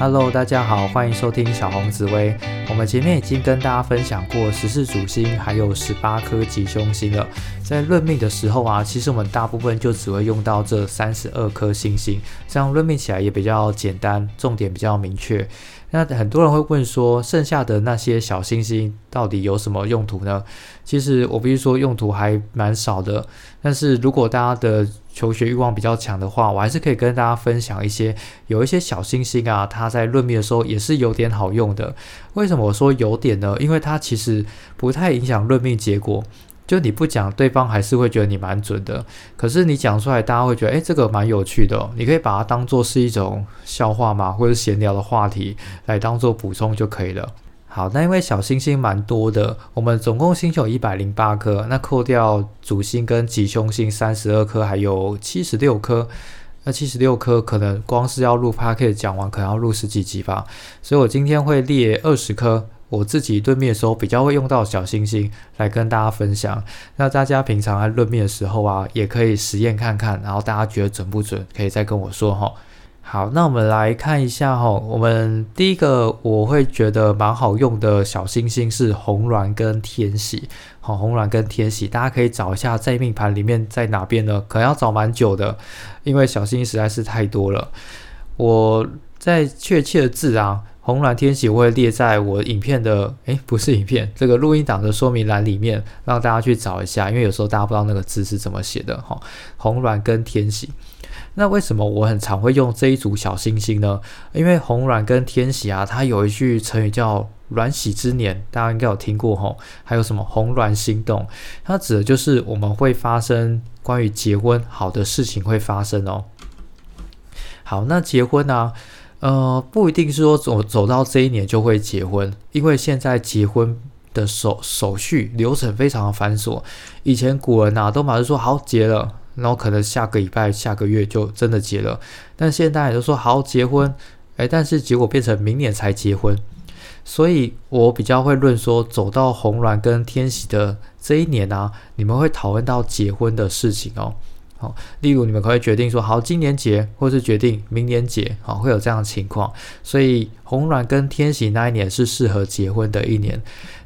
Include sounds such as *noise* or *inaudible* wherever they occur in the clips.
Hello，大家好，欢迎收听小红紫薇。我们前面已经跟大家分享过十四主星，还有十八颗吉凶星了。在论命的时候啊，其实我们大部分就只会用到这三十二颗星星，这样论命起来也比较简单，重点比较明确。那很多人会问说，剩下的那些小星星到底有什么用途呢？其实我必须说，用途还蛮少的。但是如果大家的求学欲望比较强的话，我还是可以跟大家分享一些，有一些小星星啊，它在论命的时候也是有点好用的。为什么我说有点呢？因为它其实不太影响论命结果。就你不讲，对方还是会觉得你蛮准的。可是你讲出来，大家会觉得，诶，这个蛮有趣的。你可以把它当做是一种笑话嘛，或者闲聊的话题来当做补充就可以了。好，那因为小星星蛮多的，我们总共星球一百零八颗，那扣掉主星跟吉凶星三十二颗，还有七十六颗。那七十六颗可能光是要录 p a r k 讲完，可能要录十几集吧。所以我今天会列二十颗。我自己论命的时候比较会用到小星星来跟大家分享，那大家平常在论命的时候啊，也可以实验看看，然后大家觉得准不准，可以再跟我说哈。好，那我们来看一下哈，我们第一个我会觉得蛮好用的小星星是红鸾跟天喜，好，红鸾跟天喜，大家可以找一下在命盘里面在哪边呢？可能要找蛮久的，因为小星星实在是太多了。我在确切的字啊。红鸾天喜我会列在我影片的，诶，不是影片，这个录音档的说明栏里面，让大家去找一下，因为有时候大家不知道那个字是怎么写的哈。红鸾跟天喜，那为什么我很常会用这一组小星星呢？因为红鸾跟天喜啊，它有一句成语叫“鸾喜之年”，大家应该有听过哈。还有什么“红鸾心动”，它指的就是我们会发生关于结婚好的事情会发生哦。好，那结婚呢？呃，不一定是说走走到这一年就会结婚，因为现在结婚的手手续流程非常的繁琐。以前古人呐都马上说好结了，然后可能下个礼拜、下个月就真的结了。但现在都说好结婚，哎，但是结果变成明年才结婚。所以我比较会论说，走到红鸾跟天喜的这一年啊，你们会讨论到结婚的事情哦。好，例如你们可以决定说好今年结，或是决定明年结，好会有这样的情况。所以红鸾跟天喜那一年是适合结婚的一年。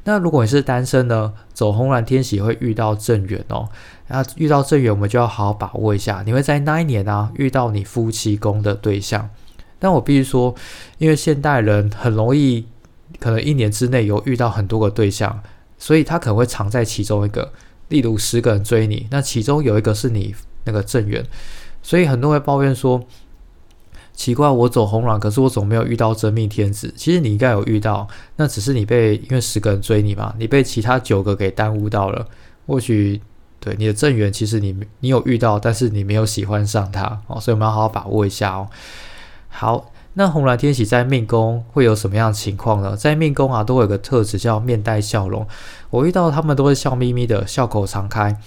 那如果你是单身呢，走红鸾天喜会遇到正缘哦。那遇到正缘，我们就要好好把握一下。你会在那一年啊遇到你夫妻宫的对象。但我必须说，因为现代人很容易可能一年之内有遇到很多个对象，所以他可能会藏在其中一个。例如十个人追你，那其中有一个是你。那个正缘，所以很多人会抱怨说，奇怪，我走红鸾，可是我总没有遇到真命天子。其实你应该有遇到，那只是你被因为十个人追你嘛，你被其他九个给耽误到了。或许对你的正缘，其实你你有遇到，但是你没有喜欢上他哦，所以我们要好好把握一下哦。好，那红鸾天喜在命宫会有什么样的情况呢？在命宫啊，都会有个特质叫面带笑容。我遇到他们都会笑眯眯的，笑口常开。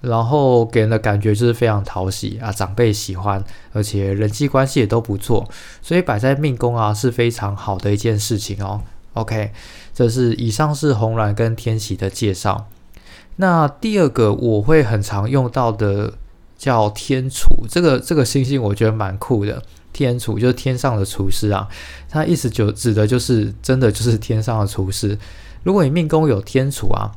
然后给人的感觉就是非常讨喜啊，长辈喜欢，而且人际关系也都不错，所以摆在命宫啊是非常好的一件事情哦。OK，这是以上是红鸾跟天喜的介绍。那第二个我会很常用到的叫天厨，这个这个星星我觉得蛮酷的。天厨就是天上的厨师啊，它意思就指的就是真的就是天上的厨师。如果你命宫有天厨啊。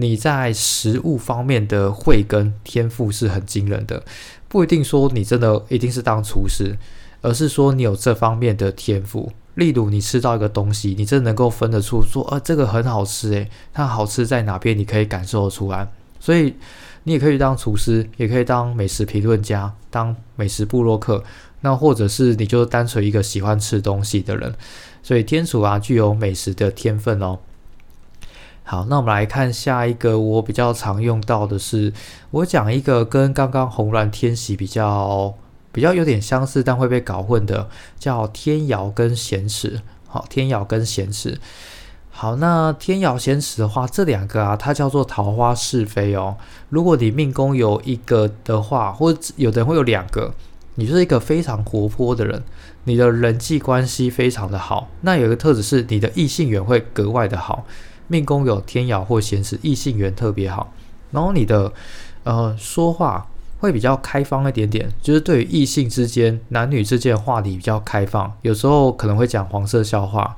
你在食物方面的慧根天赋是很惊人的，不一定说你真的一定是当厨师，而是说你有这方面的天赋。例如你吃到一个东西，你真的能够分得出说，呃，这个很好吃，诶，它好吃在哪边，你可以感受得出来。所以你也可以当厨师，也可以当美食评论家，当美食部落客，那或者是你就单纯一个喜欢吃东西的人。所以天厨啊，具有美食的天分哦。好，那我们来看下一个，我比较常用到的是，我讲一个跟刚刚红鸾天喜比较比较有点相似，但会被搞混的，叫天姚跟咸池。好，天姚跟咸池。好，那天姚咸池的话，这两个啊，它叫做桃花是非哦。如果你命宫有一个的话，或者有的人会有两个，你是一个非常活泼的人，你的人际关系非常的好。那有一个特质是，你的异性缘会格外的好。命宫有天姚或闲时，异性缘特别好。然后你的呃说话会比较开放一点点，就是对于异性之间、男女之间的话题比较开放，有时候可能会讲黄色笑话，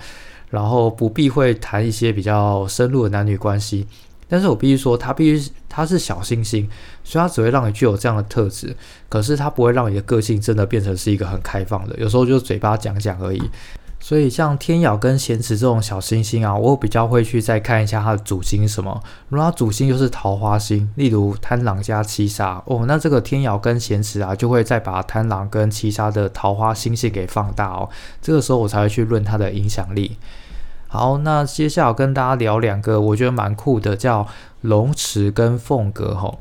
然后不避讳谈一些比较深入的男女关系。但是我必须说，他必须他是小星星，所以他只会让你具有这样的特质，可是他不会让你的个性真的变成是一个很开放的，有时候就嘴巴讲讲而已。所以像天咬跟咸池这种小星星啊，我比较会去再看一下它的主星什么。如果它主星就是桃花星，例如贪狼加七杀哦，那这个天咬跟咸池啊，就会再把贪狼跟七杀的桃花星系给放大哦。这个时候我才会去论它的影响力。好，那接下来跟大家聊两个我觉得蛮酷的，叫龙池跟凤阁吼。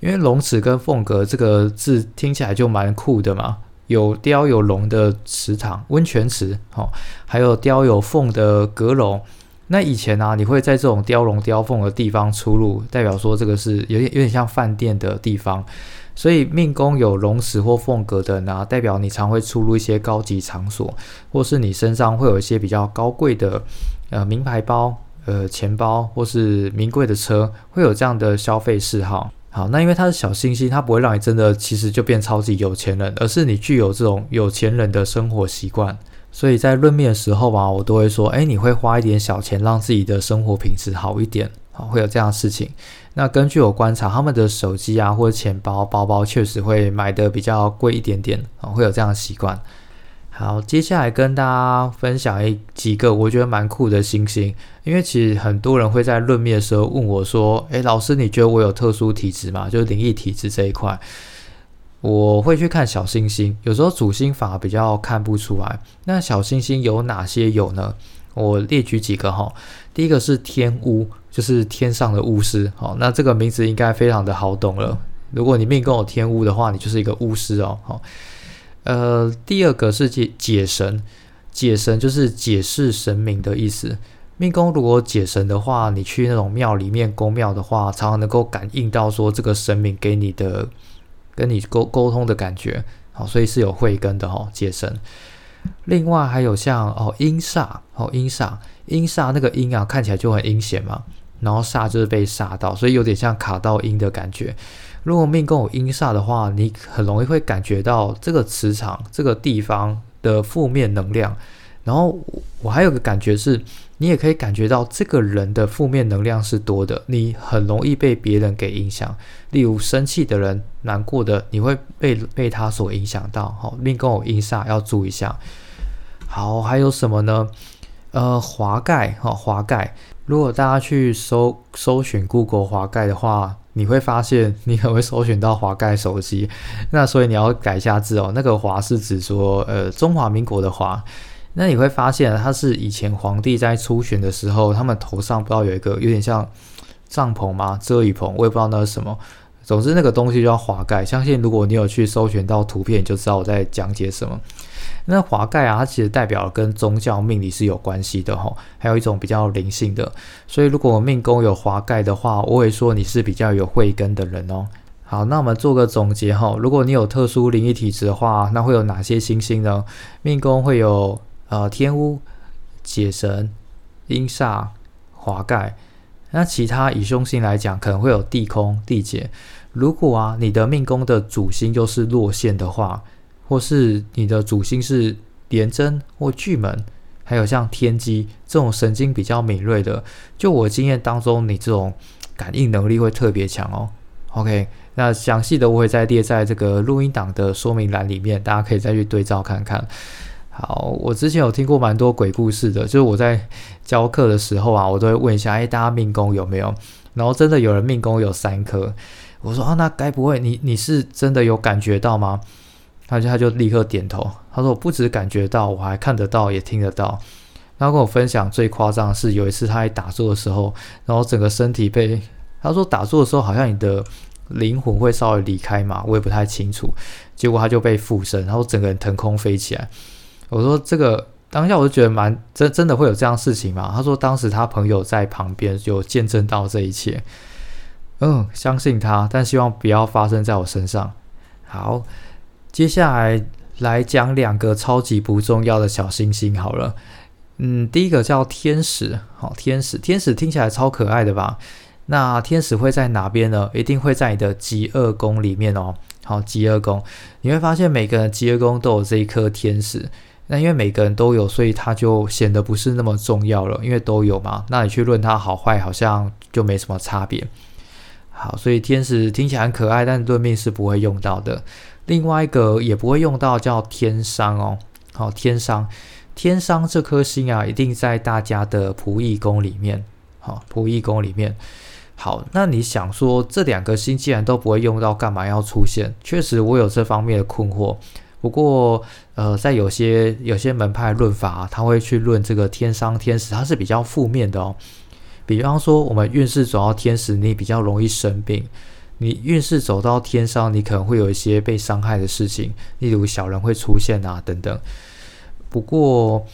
因为龙池跟凤阁这个字听起来就蛮酷的嘛，有雕有龙的池塘温泉池，吼，还有雕有凤的阁楼。那以前呢，你会在这种雕龙雕凤的地方出入，代表说这个是有点有点像饭店的地方。所以命宫有龙石或凤阁的呢，代表你常会出入一些高级场所，或是你身上会有一些比较高贵的呃名牌包、呃钱包，或是名贵的车，会有这样的消费嗜好。好，那因为它是小星星，它不会让你真的其实就变超级有钱人，而是你具有这种有钱人的生活习惯。所以在论命的时候啊，我都会说，哎，你会花一点小钱让自己的生活品质好一点。好，会有这样的事情。那根据我观察，他们的手机啊或者钱包、包包确实会买的比较贵一点点啊，会有这样的习惯。好，接下来跟大家分享一几个我觉得蛮酷的星星，因为其实很多人会在论命的时候问我说：“诶，老师，你觉得我有特殊体质吗？就是灵异体质这一块。”我会去看小星星，有时候主星法比较看不出来。那小星星有哪些有呢？我列举几个哈。第一个是天巫，就是天上的巫师。好，那这个名字应该非常的好懂了。如果你命宫有天巫的话，你就是一个巫师哦。好，呃，第二个是解解神，解神就是解释神明的意思。命宫如果解神的话，你去那种庙里面宫庙的话，常常能够感应到说这个神明给你的跟你沟沟通的感觉。好，所以是有慧根的哈，解神。另外还有像哦阴煞，哦阴煞。阴煞那个阴啊，看起来就很阴险嘛，然后煞就是被煞到，所以有点像卡到阴的感觉。如果命宫有阴煞的话，你很容易会感觉到这个磁场、这个地方的负面能量。然后我还有个感觉是，你也可以感觉到这个人的负面能量是多的，你很容易被别人给影响。例如生气的人、难过的，你会被被他所影响到。好，命宫有阴煞要注意一下。好，还有什么呢？呃，滑盖哈，滑盖。如果大家去搜搜寻 Google 滑盖的话，你会发现 *laughs* 你可能会搜寻到滑盖手机。那所以你要改一下字哦。那个华是指说，呃，中华民国的华。那你会发现，它是以前皇帝在出巡的时候，他们头上不知道有一个有点像帐篷吗？遮雨棚，我也不知道那是什么。总之那个东西叫滑盖。相信如果你有去搜寻到图片，就知道我在讲解什么。那华盖啊，它其实代表跟宗教命理是有关系的哈，还有一种比较灵性的。所以如果命宫有华盖的话，我会说你是比较有慧根的人哦。好，那我们做个总结哈，如果你有特殊灵异体质的话，那会有哪些星星呢？命宫会有呃天巫、解神、阴煞、华盖。那其他以凶星来讲，可能会有地空、地劫。如果啊，你的命宫的主星又是落陷的话。或是你的主星是廉贞或巨门，还有像天机这种神经比较敏锐的，就我经验当中，你这种感应能力会特别强哦。OK，那详细的我会再列在这个录音档的说明栏里面，大家可以再去对照看看。好，我之前有听过蛮多鬼故事的，就是我在教课的时候啊，我都会问一下，哎，大家命宫有没有？然后真的有人命宫有三颗，我说啊，那该不会你你是真的有感觉到吗？他就他就立刻点头，他说我不止感觉到，我还看得到，也听得到。然后跟我分享最夸张的是，有一次他在打坐的时候，然后整个身体被他说打坐的时候，好像你的灵魂会稍微离开嘛，我也不太清楚。结果他就被附身，然后整个人腾空飞起来。我说这个当下我就觉得蛮真，真的会有这样事情吗？他说当时他朋友在旁边就见证到这一切。嗯，相信他，但希望不要发生在我身上。好。接下来来讲两个超级不重要的小星星好了，嗯，第一个叫天使，好，天使，天使听起来超可爱的吧？那天使会在哪边呢？一定会在你的极恶宫里面哦。好，极恶宫，你会发现每个人极恶宫都有这一颗天使。那因为每个人都有，所以它就显得不是那么重要了，因为都有嘛。那你去论它好坏，好像就没什么差别。好，所以天使听起来很可爱，但论命是不会用到的。另外一个也不会用到叫天商哦。好，天商，天商这颗星啊，一定在大家的仆役宫里面。好，仆役宫里面。好，那你想说这两个星既然都不会用到，干嘛要出现？确实，我有这方面的困惑。不过，呃，在有些有些门派论法，他会去论这个天伤天使，它是比较负面的哦。比方说，我们运势走到天使，你比较容易生病；你运势走到天伤，你可能会有一些被伤害的事情，例如小人会出现啊等等。不过，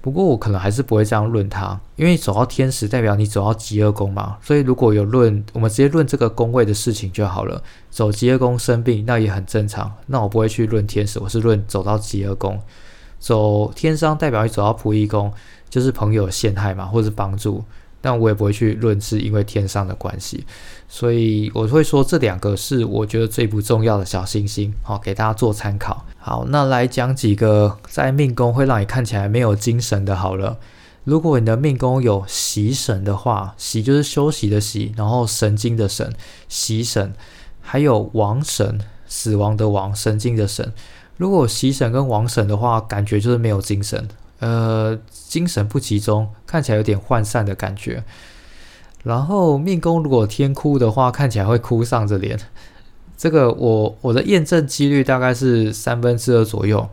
不过我可能还是不会这样论它，因为走到天使代表你走到极恶宫嘛，所以如果有论，我们直接论这个宫位的事情就好了。走极恶宫生病那也很正常，那我不会去论天使，我是论走到极恶宫。走天商代表你走到仆役宫，就是朋友陷害嘛，或是帮助。但我也不会去论是因为天上的关系，所以我会说这两个是我觉得最不重要的小星星，好给大家做参考。好，那来讲几个在命宫会让你看起来没有精神的。好了，如果你的命宫有喜神的话，喜就是休息的喜，然后神经的神，喜神，还有亡神，死亡的亡，神经的神。如果喜神跟亡神的话，感觉就是没有精神。呃，精神不集中，看起来有点涣散的感觉。然后命宫如果天哭的话，看起来会哭丧着脸。这个我我的验证几率大概是三分之二左右，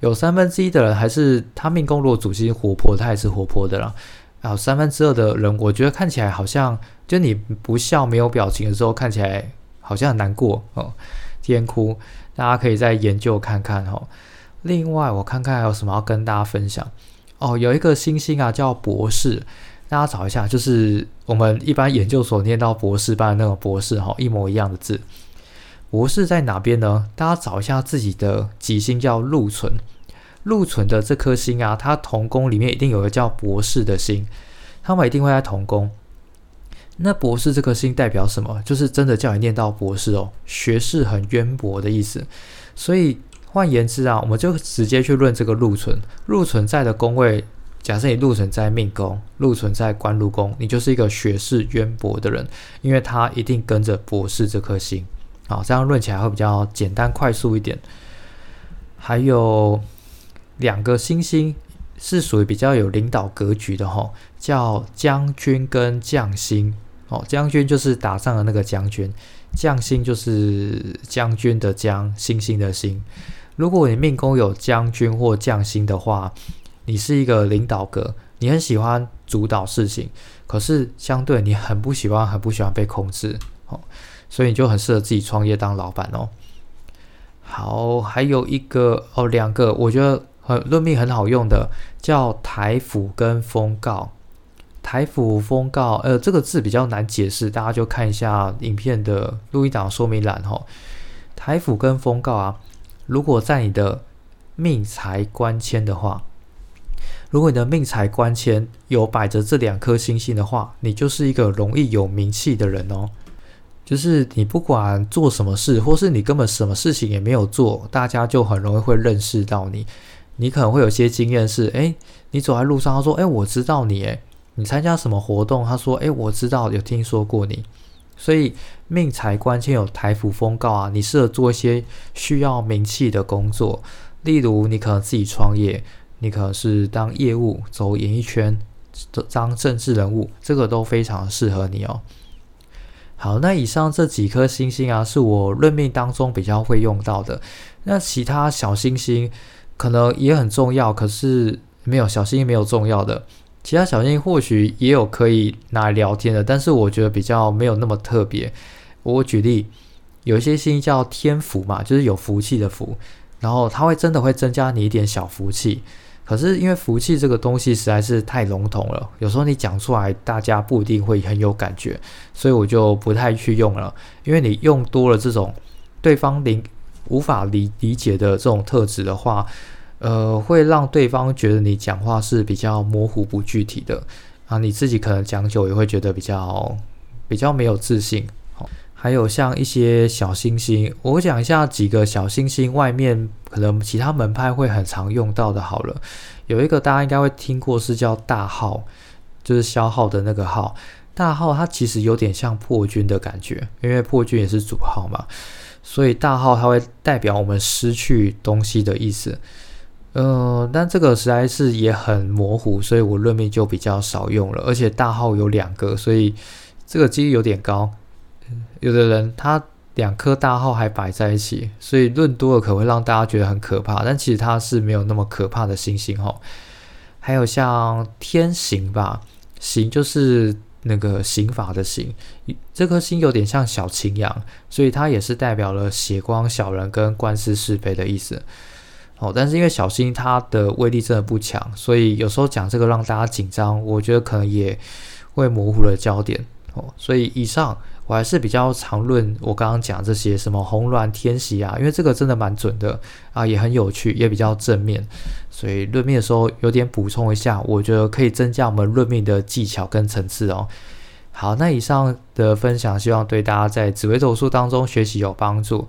有三分之一的人还是他命宫如果主星活泼，他也是活泼的啦。然后三分之二的人，我觉得看起来好像就你不笑没有表情的时候，看起来好像很难过哦。天哭，大家可以再研究看看哈。另外，我看看还有什么要跟大家分享哦。有一个星星啊，叫博士，大家找一下，就是我们一般研究所念到博士班的那种博士哈，一模一样的字。博士在哪边呢？大家找一下自己的吉星叫禄存，禄存的这颗星啊，它同宫里面一定有个叫博士的星，他们一定会在同宫。那博士这颗星代表什么？就是真的叫你念到博士哦，学识很渊博的意思。所以。换言之啊，我们就直接去论这个禄存，禄存在的宫位，假设你禄存在命宫，禄存在官禄宫，你就是一个学识渊博的人，因为他一定跟着博士这颗星，好，这样论起来会比较简单快速一点。还有两个星星是属于比较有领导格局的哈，叫将军跟将星，哦，将军就是打仗的那个将军，将星就是将军的将，星星的星。如果你命宫有将军或将星的话，你是一个领导格，你很喜欢主导事情，可是相对你很不喜欢、很不喜欢被控制，哦，所以你就很适合自己创业当老板哦。好，还有一个哦，两个我觉得很论命很好用的，叫台府跟封告。台府封告，呃，这个字比较难解释，大家就看一下影片的录音档说明栏哈。台府跟封告啊。如果在你的命财官签的话，如果你的命财官签有摆着这两颗星星的话，你就是一个容易有名气的人哦。就是你不管做什么事，或是你根本什么事情也没有做，大家就很容易会认识到你。你可能会有些经验是，哎，你走在路上，他说，哎，我知道你，哎，你参加什么活动，他说，哎，我知道，有听说过你。所以命财关键有台府封告啊，你适合做一些需要名气的工作，例如你可能自己创业，你可能是当业务走演艺圈，当政治人物，这个都非常适合你哦。好，那以上这几颗星星啊，是我论命当中比较会用到的。那其他小星星可能也很重要，可是没有小星星没有重要的。其他小星或许也有可以拿来聊天的，但是我觉得比较没有那么特别。我举例，有一些星叫天福嘛，就是有福气的福，然后它会真的会增加你一点小福气。可是因为福气这个东西实在是太笼统了，有时候你讲出来，大家不一定会很有感觉，所以我就不太去用了。因为你用多了这种对方理无法理理解的这种特质的话。呃，会让对方觉得你讲话是比较模糊不具体的啊，你自己可能讲久也会觉得比较比较没有自信。好，还有像一些小星星，我讲一下几个小星星外面可能其他门派会很常用到的。好了，有一个大家应该会听过，是叫大号，就是消耗的那个号。大号它其实有点像破军的感觉，因为破军也是主号嘛，所以大号它会代表我们失去东西的意思。呃，但这个实在是也很模糊，所以我论命就比较少用了。而且大号有两个，所以这个几率有点高。有的人他两颗大号还摆在一起，所以论多了可能会让大家觉得很可怕，但其实它是没有那么可怕的星星哈。还有像天行吧，行就是。那个刑法的刑，这颗星有点像小擎羊，所以它也是代表了血光小人跟官司是非的意思。哦，但是因为小星它的威力真的不强，所以有时候讲这个让大家紧张，我觉得可能也会模糊了焦点。哦，所以以上。我还是比较常论我刚刚讲这些什么红鸾天喜啊，因为这个真的蛮准的啊，也很有趣，也比较正面，所以论命的时候有点补充一下，我觉得可以增加我们论命的技巧跟层次哦。好，那以上的分享希望对大家在紫微斗数当中学习有帮助。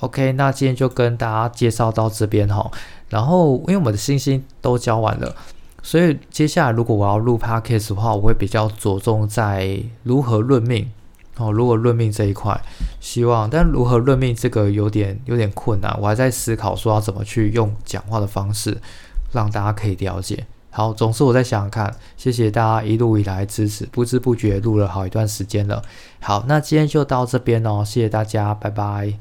OK，那今天就跟大家介绍到这边哈，然后因为我们的星星都教完了，所以接下来如果我要录 Podcast 的话，我会比较着重在如何论命。哦，如果论命这一块，希望，但如何论命这个有点有点困难，我还在思考说要怎么去用讲话的方式让大家可以了解。好，总之我在想想看，谢谢大家一路以来支持，不知不觉录了好一段时间了。好，那今天就到这边哦，谢谢大家，拜拜。